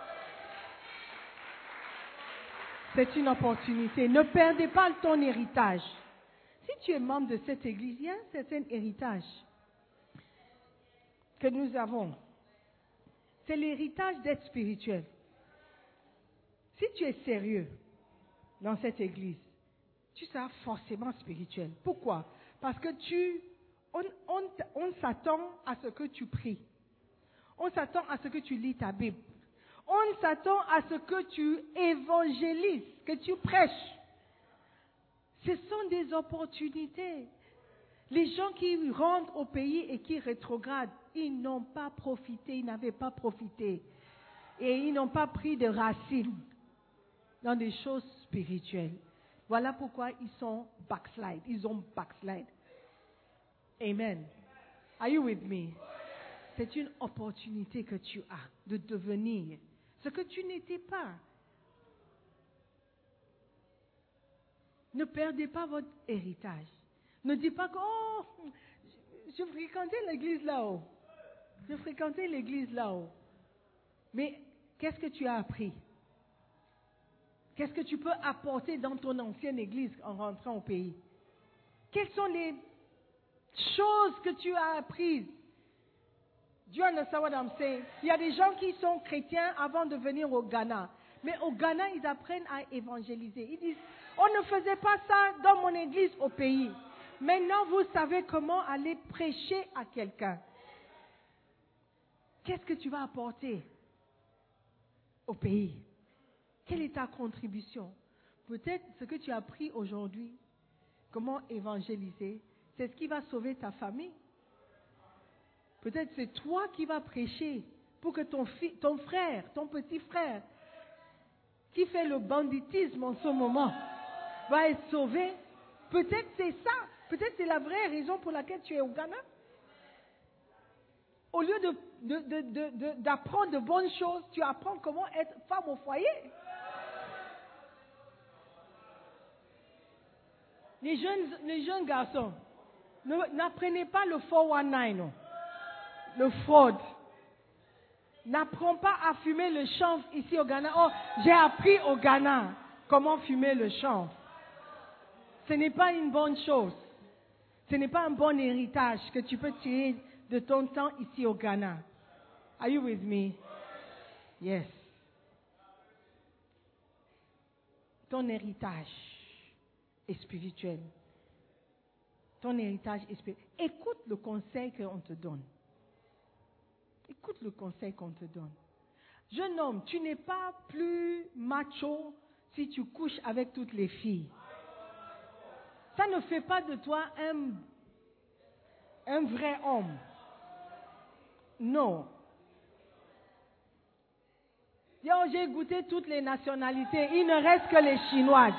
C'est une opportunité. Ne perdez pas ton héritage. Si tu es membre de cette église, il y a un certain héritage que nous avons. C'est l'héritage d'être spirituel. Si tu es sérieux dans cette église, tu seras forcément spirituel. Pourquoi? Parce que tu, on s'attend à ce que tu pries. On s'attend à ce que tu lis ta Bible on s'attend à ce que tu évangélises, que tu prêches. Ce sont des opportunités. Les gens qui rentrent au pays et qui rétrogradent, ils n'ont pas profité, ils n'avaient pas profité. Et ils n'ont pas pris de racines dans des choses spirituelles. Voilà pourquoi ils sont backslide, ils ont backslide. Amen. Are you with me? C'est une opportunité que tu as de devenir ce que tu n'étais pas. Ne perdez pas votre héritage. Ne dis pas que, oh, je fréquentais l'église là-haut. Je fréquentais l'église là-haut. Mais qu'est-ce que tu as appris? Qu'est-ce que tu peux apporter dans ton ancienne église en rentrant au pays? Quelles sont les, chose que tu as apprise. You understand what I'm saying? Il y a des gens qui sont chrétiens avant de venir au Ghana. Mais au Ghana, ils apprennent à évangéliser. Ils disent, on ne faisait pas ça dans mon église au pays. Maintenant, vous savez comment aller prêcher à quelqu'un. Qu'est-ce que tu vas apporter au pays? Quelle est ta contribution? Peut-être ce que tu as appris aujourd'hui, comment évangéliser, c'est ce qui va sauver ta famille. Peut-être c'est toi qui vas prêcher pour que ton, frère, ton petit frère, qui fait le banditisme en ce moment, va être sauvé. Peut-être c'est ça. Peut-être c'est la vraie raison pour laquelle tu es au Ghana. Au lieu d'apprendre de, bonnes choses, tu apprends comment être femme au foyer. Les jeunes, les jeunes garçons, n'apprenez pas le 419, non. Le fraude. N'apprends pas à fumer le chanvre ici au Ghana. Oh, j'ai appris au Ghana comment fumer le chanvre. Ce n'est pas une bonne chose. Ce n'est pas un bon héritage que tu peux tirer de ton temps ici au Ghana. Are you with me? Yes. Ton héritage est spirituel. Ton héritage est spirituel. Écoute le conseil qu'on te donne. Écoute le conseil qu'on te donne. Jeune homme, tu n'es pas plus macho si tu couches avec toutes les filles. Ça ne fait pas de toi un, un vrai homme. Non. J'ai goûté toutes les nationalités. Il ne reste que les Chinoises.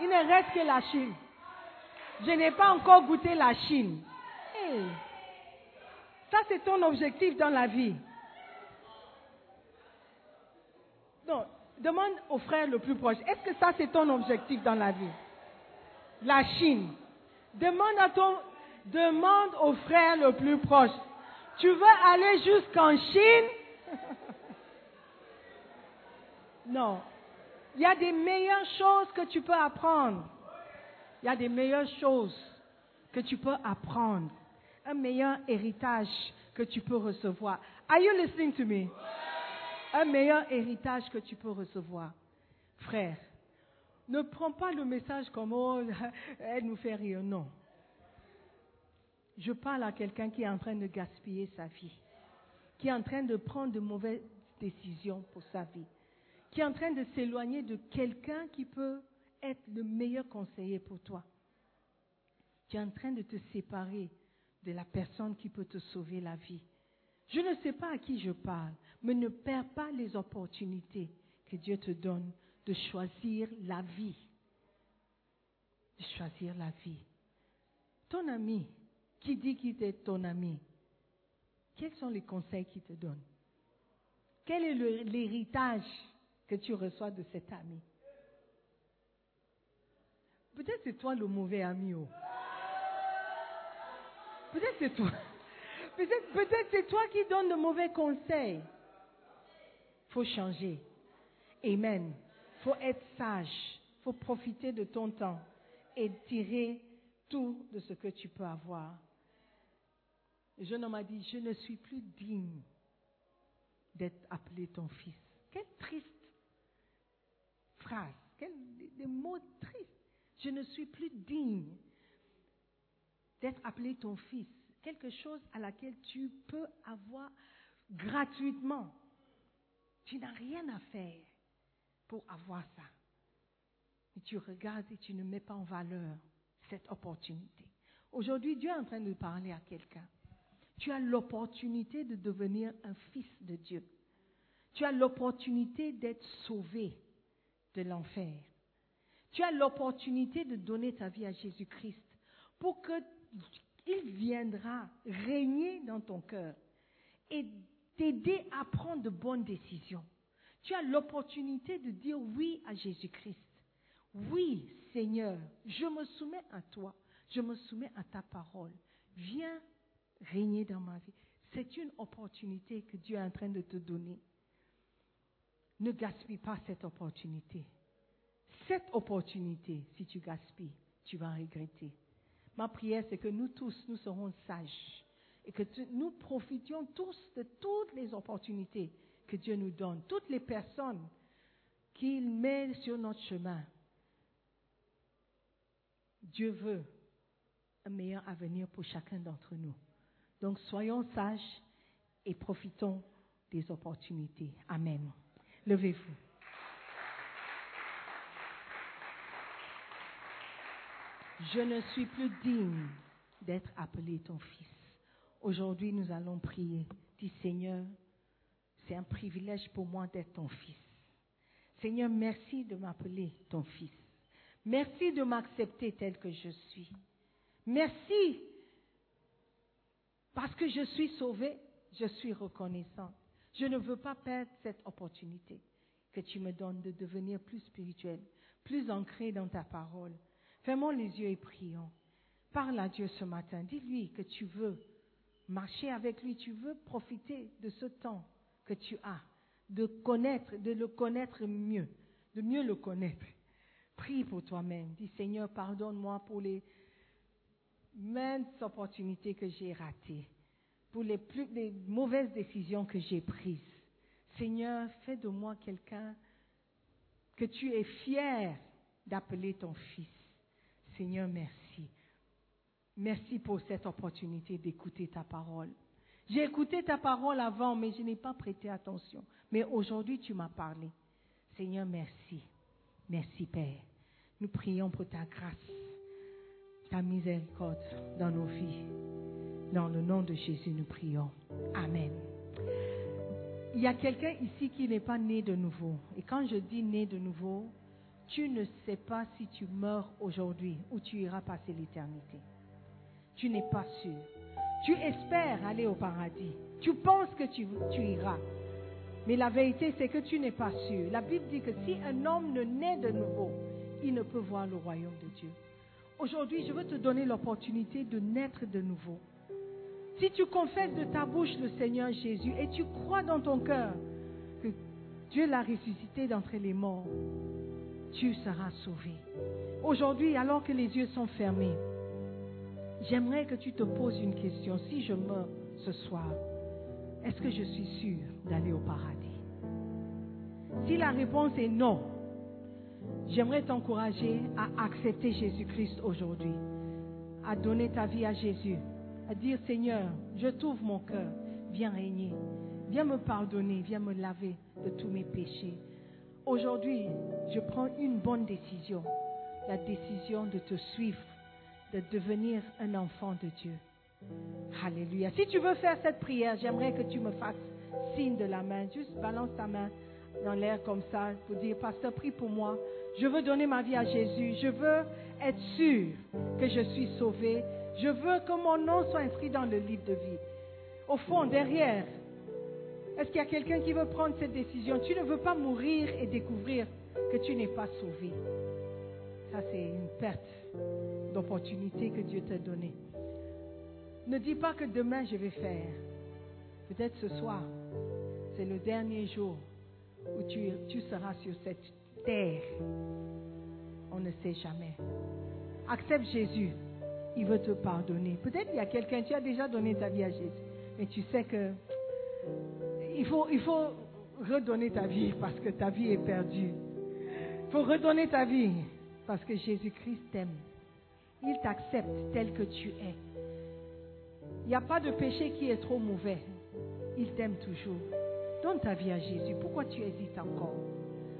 Il ne reste que la Chine. Je n'ai pas encore goûté la Chine. Ça, c'est ton objectif dans la vie. Donc, demande au frère le plus proche. Est-ce que ça, c'est ton objectif dans la vie? La Chine. Demande à ton, demande au frère le plus proche. Tu veux aller jusqu'en Chine? non. Il y a des meilleures choses que tu peux apprendre. Il y a des meilleures choses que tu peux apprendre. Un meilleur héritage que tu peux recevoir. Are you listening to me? Un meilleur héritage que tu peux recevoir. Frère, ne prends pas le message comme oh, elle nous fait rire. Non. Je parle à quelqu'un qui est en train de gaspiller sa vie, qui est en train de prendre de mauvaises décisions pour sa vie qui est en train de s'éloigner de quelqu'un qui peut être le meilleur conseiller pour toi. Tu es en train de te séparer de la personne qui peut te sauver la vie. Je ne sais pas à qui je parle, mais ne perds pas les opportunités que Dieu te donne de choisir la vie. De choisir la vie. Ton ami, qui dit qu'il est ton ami, quels sont les conseils qu'il te donne? Quel est l'héritage que tu reçois de cet ami? Peut-être c'est toi le mauvais ami. Oh. Peut-être c'est toi. Qui donnes de mauvais conseils. Il faut changer. Amen. Il faut être sage. Il faut profiter de ton temps et tirer tout de ce que tu peux avoir. Le jeune homme a dit, je ne suis plus digne d'être appelé ton fils. Quel triste phrase, des mots tristes. Je ne suis plus digne d'être appelé ton fils. Quelque chose à laquelle tu peux avoir gratuitement. Tu n'as rien à faire pour avoir ça. Et tu regardes et tu ne mets pas en valeur cette opportunité. Aujourd'hui, Dieu est en train de parler à quelqu'un. Tu as l'opportunité de devenir un fils de Dieu. Tu as l'opportunité d'être sauvé de l'enfer. Tu as l'opportunité de donner ta vie à Jésus-Christ pour qu'il viendra régner dans ton cœur et t'aider à prendre de bonnes décisions. Tu as l'opportunité de dire oui à Jésus-Christ. Oui, Seigneur, je me soumets à toi, je me soumets à ta parole. Viens régner dans ma vie. C'est une opportunité que Dieu est en train de te donner. Ne gaspille pas cette opportunité. Cette opportunité, si tu gaspilles, tu vas regretter. Ma prière, c'est que nous tous, nous serons sages et que nous profitions tous de toutes les opportunités que Dieu nous donne, toutes les personnes qu'il met sur notre chemin. Dieu veut un meilleur avenir pour chacun d'entre nous. Donc soyons sages et profitons des opportunités. Amen. Levez-vous. Je ne suis plus digne d'être appelé ton fils. Aujourd'hui, nous allons prier. Dis Seigneur, c'est un privilège pour moi d'être ton fils. Seigneur, merci de m'appeler ton fils. Merci de m'accepter tel que je suis. Merci parce que je suis sauvé, je suis reconnaissant. Je ne veux pas perdre cette opportunité que tu me donnes de devenir plus spirituel, plus ancré dans ta parole. Fermons les yeux et prions. Parle à Dieu ce matin. Dis-lui que tu veux marcher avec lui, tu veux profiter de ce temps que tu as, de connaître, de le connaître mieux, de mieux le connaître. Prie pour toi-même. Dis Seigneur, pardonne-moi pour les maintes opportunités que j'ai ratées, pour les, les mauvaises décisions que j'ai prises. Seigneur, fais de moi quelqu'un que tu es fier d'appeler ton fils. Seigneur, merci. Merci pour cette opportunité d'écouter ta parole. J'ai écouté ta parole avant, mais je n'ai pas prêté attention. Mais aujourd'hui, tu m'as parlé. Seigneur, merci. Merci, Père. Nous prions pour ta grâce, ta miséricorde dans nos vies. Dans le nom de Jésus, nous prions. Amen. Il y a quelqu'un ici qui n'est pas né de nouveau. Et quand je dis né de nouveau, tu ne sais pas si tu meurs aujourd'hui ou tu iras passer l'éternité. Tu n'es pas sûr. Tu espères aller au paradis. Tu penses que tu, iras. Mais la vérité, c'est que tu n'es pas sûr. La Bible dit que si un homme ne naît de nouveau, il ne peut voir le royaume de Dieu. Aujourd'hui, je veux te donner l'opportunité de naître de nouveau. Si tu confesses de ta bouche le Seigneur Jésus et tu crois dans ton cœur que Dieu l'a ressuscité d'entre les morts, tu seras sauvé. Aujourd'hui, alors que les yeux sont fermés, j'aimerais que tu te poses une question. Si je meurs ce soir, est-ce que je suis sûr d'aller au paradis? Si la réponse est non, j'aimerais t'encourager à accepter Jésus-Christ aujourd'hui, à donner ta vie à Jésus, à dire Seigneur, je t'ouvre mon cœur, viens régner, viens me pardonner, viens me laver de tous mes péchés. Aujourd'hui, je prends une bonne décision, la décision de te suivre, de devenir un enfant de Dieu. Alléluia. Si tu veux faire cette prière, j'aimerais que tu me fasses signe de la main. Juste balance ta main dans l'air comme ça pour dire, Pasteur, prie pour moi. Je veux donner ma vie à Jésus. Je veux être sûr que je suis sauvé. Je veux que mon nom soit inscrit dans le livre de vie. Au fond, derrière, est-ce qu'il y a quelqu'un qui veut prendre cette décision? Tu ne veux pas mourir et découvrir que tu n'es pas sauvé. Ça, c'est une perte d'opportunité que Dieu t'a donnée. Ne dis pas que demain je vais faire. Peut-être ce soir, c'est le dernier jour où tu, seras sur cette terre. On ne sait jamais. Accepte Jésus. Il veut te pardonner. Peut-être il y a quelqu'un, tu as déjà donné ta vie à Jésus, mais tu sais que il faut, il redonner ta vie parce que ta vie est perdue. Il faut redonner ta vie parce que Jésus-Christ t'aime. Il t'accepte tel que tu es. Il n'y a pas de péché qui est trop mauvais. Il t'aime toujours. Donne ta vie à Jésus. Pourquoi tu hésites encore?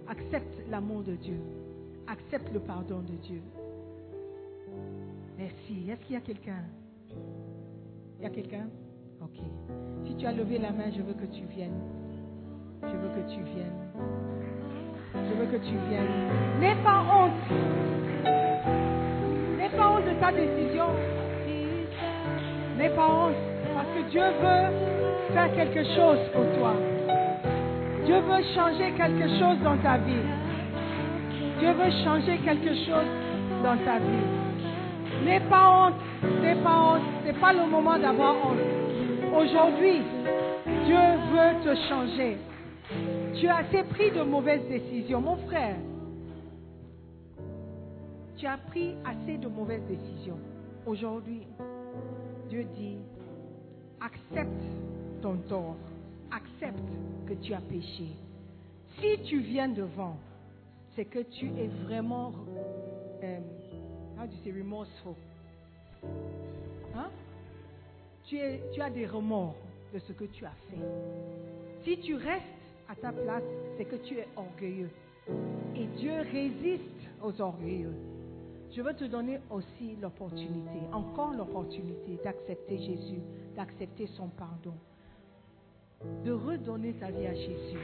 Accepte l'amour de Dieu. Accepte le pardon de Dieu. Merci. Est-ce qu'il y a quelqu'un? Il y a quelqu'un? Ok. Si tu as levé la main, je veux que tu viennes. Je veux que tu viennes. Je veux que tu viennes. N'aie pas honte. N'aie pas honte de ta décision. N'aie pas honte. Parce que Dieu veut faire quelque chose pour toi. Dieu veut changer quelque chose dans ta vie. Dieu veut changer quelque chose dans ta vie. N'aie pas honte. N'aie pas honte. Ce n'est pas le moment d'avoir honte. Aujourd'hui, Dieu veut te changer. Tu as assez pris de mauvaises décisions, mon frère. Tu as pris assez de mauvaises décisions. aujourd'hui, Dieu dit, accepte ton tort, accepte que tu as péché. Si tu viens devant, c'est que tu es vraiment, euh, how do you say, remorseful? Hein? Tu, as des remords de ce que tu as fait. Si tu restes à ta place, c'est que tu es orgueilleux. Et Dieu résiste aux orgueilleux. Je veux te donner aussi l'opportunité, encore l'opportunité d'accepter Jésus, d'accepter son pardon, de redonner ta vie à Jésus,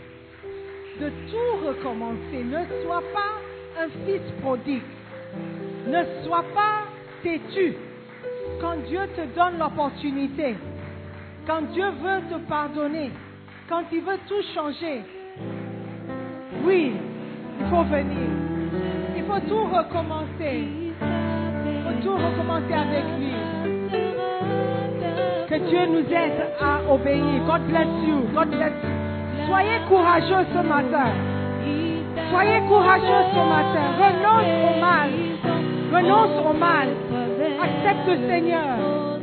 de tout recommencer. Ne sois pas un fils prodigue. Ne sois pas têtu. Quand Dieu te donne l'opportunité, quand Dieu veut te pardonner, quand il veut tout changer, oui, il faut venir. Il faut tout recommencer. Il faut tout recommencer avec lui. Que Dieu nous aide à obéir. God bless you. God bless you. Soyez courageux ce matin. Soyez courageux ce matin. Renonce au mal. Renonce au mal. Accepte Seigneur.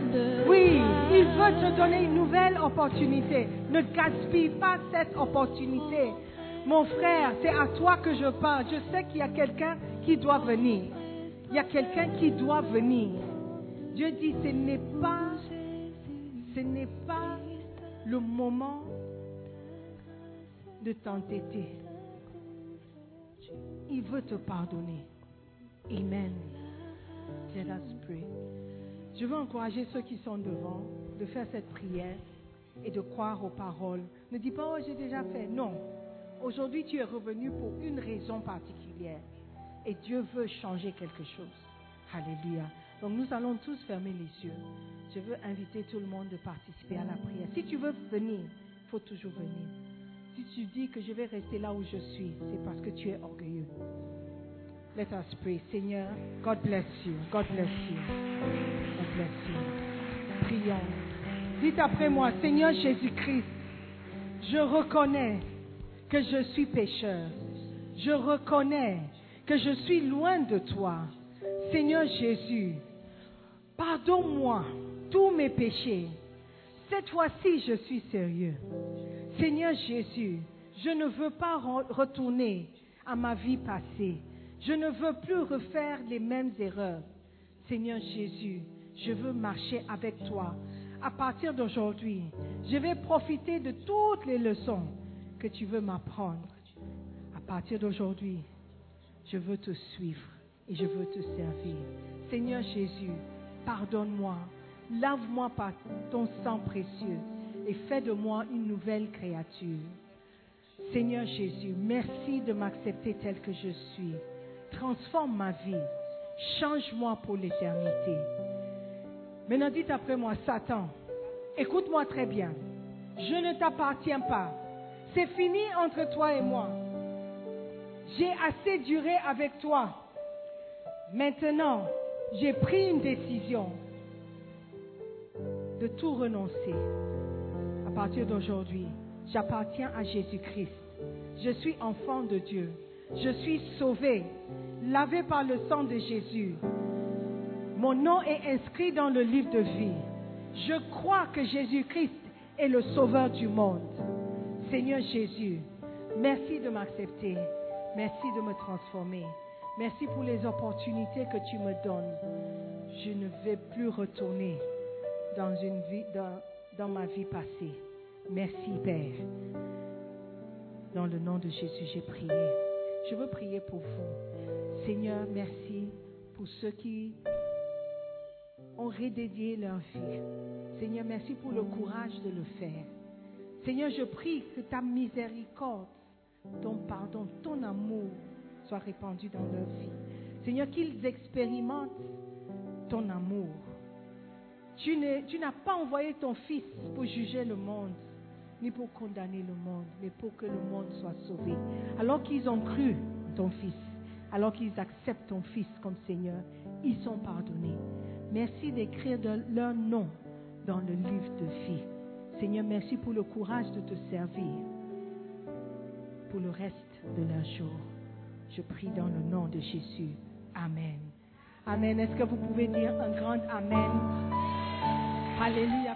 Oui, il veut te donner une nouvelle opportunité. Ne gaspille pas cette opportunité. Mon frère, c'est à toi que je parle. Je sais qu'il y a quelqu'un qui doit venir. Il y a quelqu'un qui doit venir. Dieu dit, ce n'est pas, ce n'est pas le moment de t'entêter. Il veut te pardonner. Amen. Je veux encourager ceux qui sont devant de faire cette prière et de croire aux paroles. Ne dis pas, oh, j'ai déjà fait. Non. Aujourd'hui, tu es revenu pour une raison particulière. Et Dieu veut changer quelque chose. Alléluia. Donc nous allons tous fermer les yeux. Je veux inviter tout le monde de participer à la prière. Si tu veux venir, il faut toujours venir. Si tu dis que je vais rester là où je suis, c'est parce que tu es orgueilleux. Let us pray. Seigneur, God bless you. God bless you. God bless you. Prions. Dites après moi, Seigneur Jésus-Christ, je reconnais que je suis pécheur. Je reconnais que je suis loin de toi. Seigneur Jésus, pardonne-moi tous mes péchés. Cette fois-ci, je suis sérieux. Seigneur Jésus, je ne veux pas re- retourner à ma vie passée. Je ne veux plus refaire les mêmes erreurs. Seigneur Jésus, je veux marcher avec toi. À partir d'aujourd'hui, je vais profiter de toutes les leçons que tu veux m'apprendre. À partir d'aujourd'hui, je veux te suivre et je veux te servir. Seigneur Jésus, pardonne-moi, lave-moi par ton sang précieux et fais de moi une nouvelle créature. Seigneur Jésus, merci de m'accepter tel que je suis. Transforme ma vie. Change-moi pour l'éternité. Maintenant dites après moi, Satan, écoute-moi très bien. Je ne t'appartiens pas. C'est fini entre toi et moi. J'ai assez duré avec toi. Maintenant, j'ai pris une décision de tout renoncer. À partir d'aujourd'hui, j'appartiens à Jésus-Christ. Je suis enfant de Dieu. Je suis sauvé, lavé par le sang de Jésus. Mon nom est inscrit dans le livre de vie. Je crois que Jésus-Christ est le sauveur du monde. Seigneur Jésus, merci de m'accepter. Merci de me transformer. Merci pour les opportunités que tu me donnes. Je ne vais plus retourner dans, ma vie passée. Merci Père. Dans le nom de Jésus, j'ai prié. Je veux prier pour vous. Seigneur, merci pour ceux qui ont redédié leur vie. Seigneur, merci pour le courage de le faire. Seigneur, je prie que ta miséricorde, ton pardon, ton amour soit répandu dans leur vie. Seigneur, qu'ils expérimentent ton amour. Tu n'as pas envoyé ton Fils pour juger le monde, ni pour condamner le monde, mais pour que le monde soit sauvé. Alors qu'ils ont cru ton Fils, alors qu'ils acceptent ton Fils comme Seigneur, ils sont pardonnés. Merci d'écrire leur nom dans le livre de vie. Seigneur, merci pour le courage de te servir pour le reste de leur jour. Je prie dans le nom de Jésus. Amen. Amen. Est-ce que vous pouvez dire un grand Amen? Alléluia.